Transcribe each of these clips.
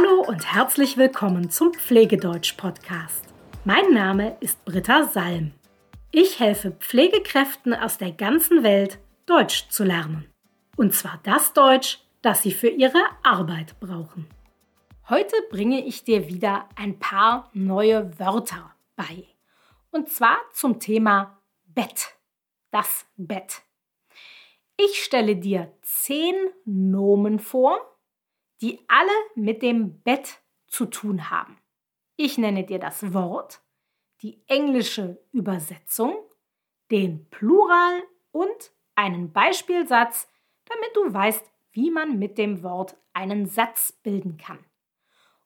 Hallo und herzlich willkommen zum Pflegedeutsch-Podcast. Mein Name ist Britta Salm. Ich helfe Pflegekräften aus der ganzen Welt, Deutsch zu lernen. Und zwar das Deutsch, das sie für ihre Arbeit brauchen. Heute bringe ich dir wieder ein paar neue Wörter bei. Und zwar zum Thema Bett. Das Bett. Ich stelle dir zehn Nomen vor, die alle mit dem Bett zu tun haben. Ich nenne dir das Wort, die englische Übersetzung, den Plural und einen Beispielsatz, damit du weißt, wie man mit dem Wort einen Satz bilden kann.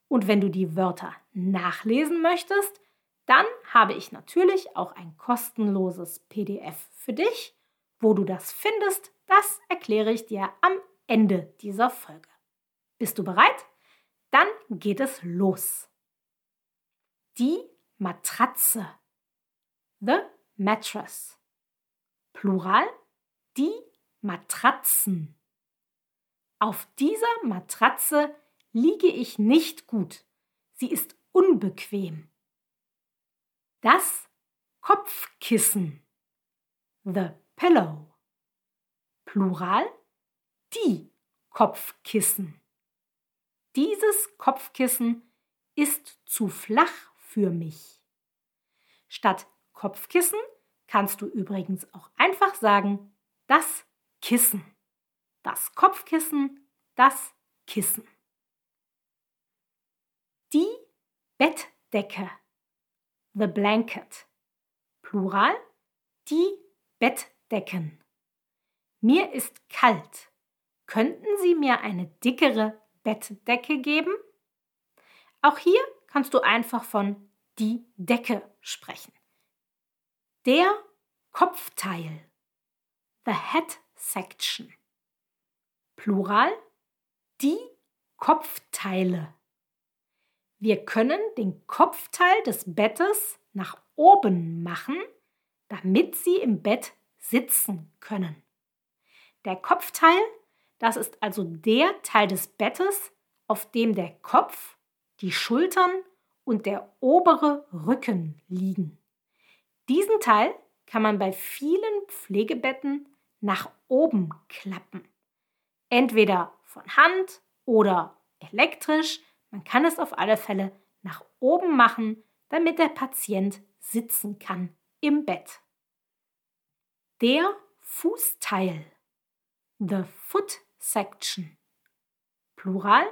Und wenn du die Wörter nachlesen möchtest, dann habe ich natürlich auch ein kostenloses PDF für dich. Wo du das findest, das erkläre ich dir am Ende dieser Folge. Bist du bereit? Dann geht es los. Die Matratze. The mattress. Plural. Die Matratzen. Auf dieser Matratze liege ich nicht gut. Sie ist unbequem. Das Kopfkissen. The pillow. Plural. Die Kopfkissen. Dieses Kopfkissen ist zu flach für mich. Statt Kopfkissen kannst du übrigens auch einfach sagen, das Kissen. Das Kopfkissen, das Kissen. Die Bettdecke. The blanket. Plural. Die Bettdecken. Mir ist kalt. Könnten Sie mir eine dickere Bettdecke geben? Auch hier kannst du einfach von die Decke sprechen. Der Kopfteil. The head section. Plural. Die Kopfteile. Wir können den Kopfteil des Bettes nach oben machen, damit Sie im Bett sitzen können. Der Kopfteil das ist also der Teil des Bettes, auf dem der Kopf, die Schultern und der obere Rücken liegen. Diesen Teil kann man bei vielen Pflegebetten nach oben klappen. Entweder von Hand oder elektrisch. Man kann es auf alle Fälle nach oben machen, damit der Patient sitzen kann im Bett. Der Fußteil. The foot section. Plural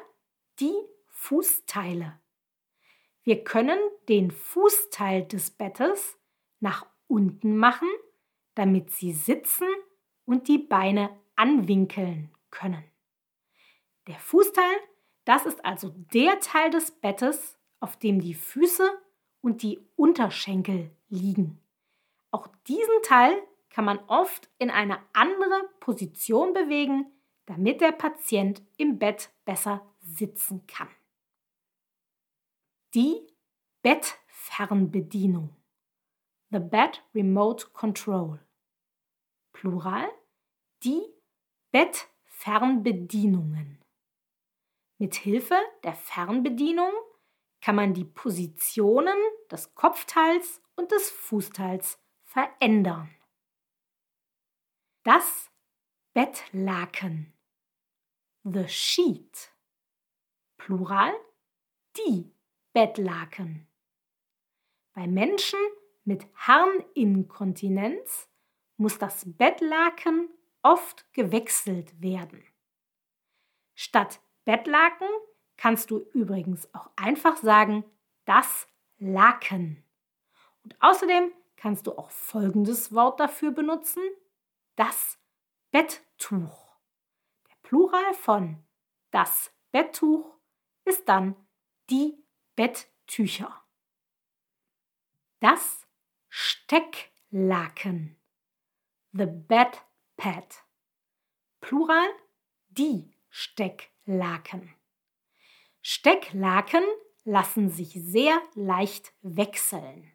die Fußteile. Wir können den Fußteil des Bettes nach unten machen, damit Sie sitzen und die Beine anwinkeln können. Der Fußteil, das ist also der Teil des Bettes, auf dem die Füße und die Unterschenkel liegen. Auch diesen Teil kann man oft in eine andere Position bewegen, damit der Patient im Bett besser sitzen kann. Die Bettfernbedienung. The Bed Remote Control. Plural. Die Bettfernbedienungen. Mit Hilfe der Fernbedienung kann man die Positionen des Kopfteils und des Fußteils verändern. Das Bettlaken. The sheet. Plural die Bettlaken. Bei Menschen mit Harninkontinenz muss das Bettlaken oft gewechselt werden. Statt Bettlaken kannst du übrigens auch einfach sagen das Laken. Und außerdem kannst du auch folgendes Wort dafür benutzen, das Betttuch. Der Plural von das Betttuch ist dann die Betttücher. Das Stecklaken. The bed. Plural die Stecklaken. Stecklaken lassen sich sehr leicht wechseln.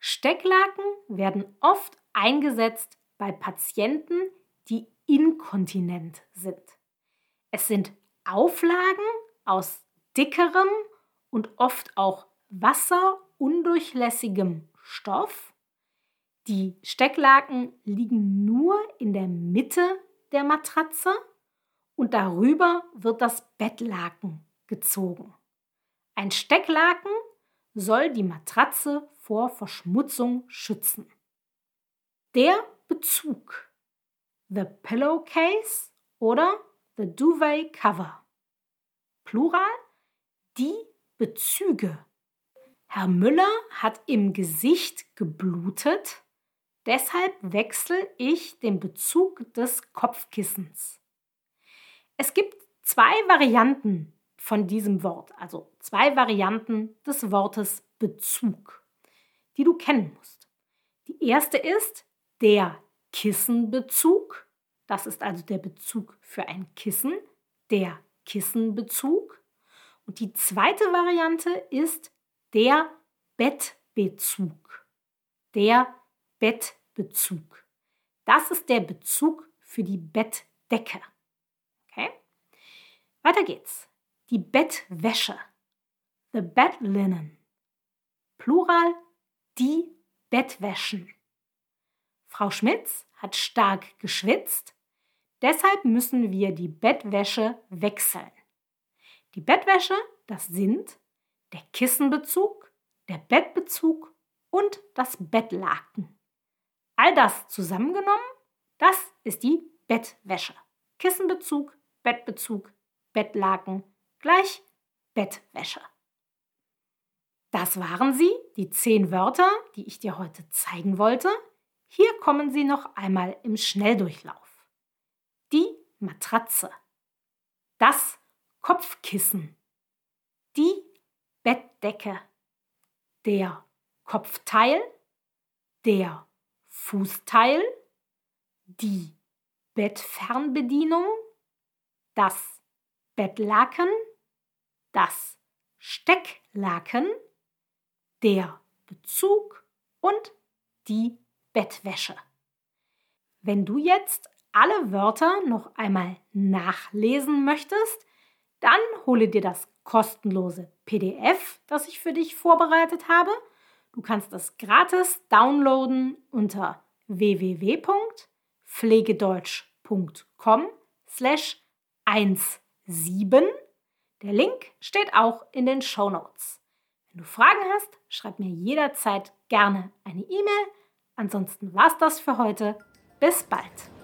Stecklaken werden oft eingesetzt bei Patienten, inkontinent sind. Es sind Auflagen aus dickerem und oft auch wasserundurchlässigem Stoff. Die Stecklaken liegen nur in der Mitte der Matratze und darüber wird das Bettlaken gezogen. Ein Stecklaken soll die Matratze vor Verschmutzung schützen. Der Bezug. The Pillowcase oder the Duvet Cover. Plural die Bezüge. Herr Müller hat im Gesicht geblutet, deshalb wechsle ich den Bezug des Kopfkissens. Es gibt zwei Varianten von diesem Wort, also zwei Varianten des Wortes Bezug, die du kennen musst. Die erste ist der Kissenbezug. Das ist also der Bezug für ein Kissen, der Kissenbezug. Und die zweite Variante ist der Bettbezug. Der Bettbezug. Das ist der Bezug für die Bettdecke. Okay? Weiter geht's die Bettwäsche, the bed linen. Plural, die Bettwäschen. Frau Schmitz hat stark geschwitzt, deshalb müssen wir die Bettwäsche wechseln. Die Bettwäsche, das sind der Kissenbezug, der Bettbezug und das Bettlaken. All das zusammengenommen, das ist die Bettwäsche. Kissenbezug, Bettbezug, Bettlaken, gleich Bettwäsche. Das waren sie, die zehn Wörter, die ich dir heute zeigen wollte. Hier kommen sie noch einmal im Schnelldurchlauf. Die Matratze, das Kopfkissen, die Bettdecke, der Kopfteil, der Fußteil, die Bettfernbedienung, das Bettlaken, das Stecklaken, der Bezug und die Bettwäsche. Wenn du jetzt alle Wörter noch einmal nachlesen möchtest, dann hole dir das kostenlose PDF, das ich für dich vorbereitet habe. Du kannst es gratis downloaden unter www.pflegedeutsch.com slash 17 der Link steht auch in den Show Notes. Wenn du Fragen hast, schreib mir jederzeit gerne eine E-Mail. Ansonsten war's das für heute. Bis bald.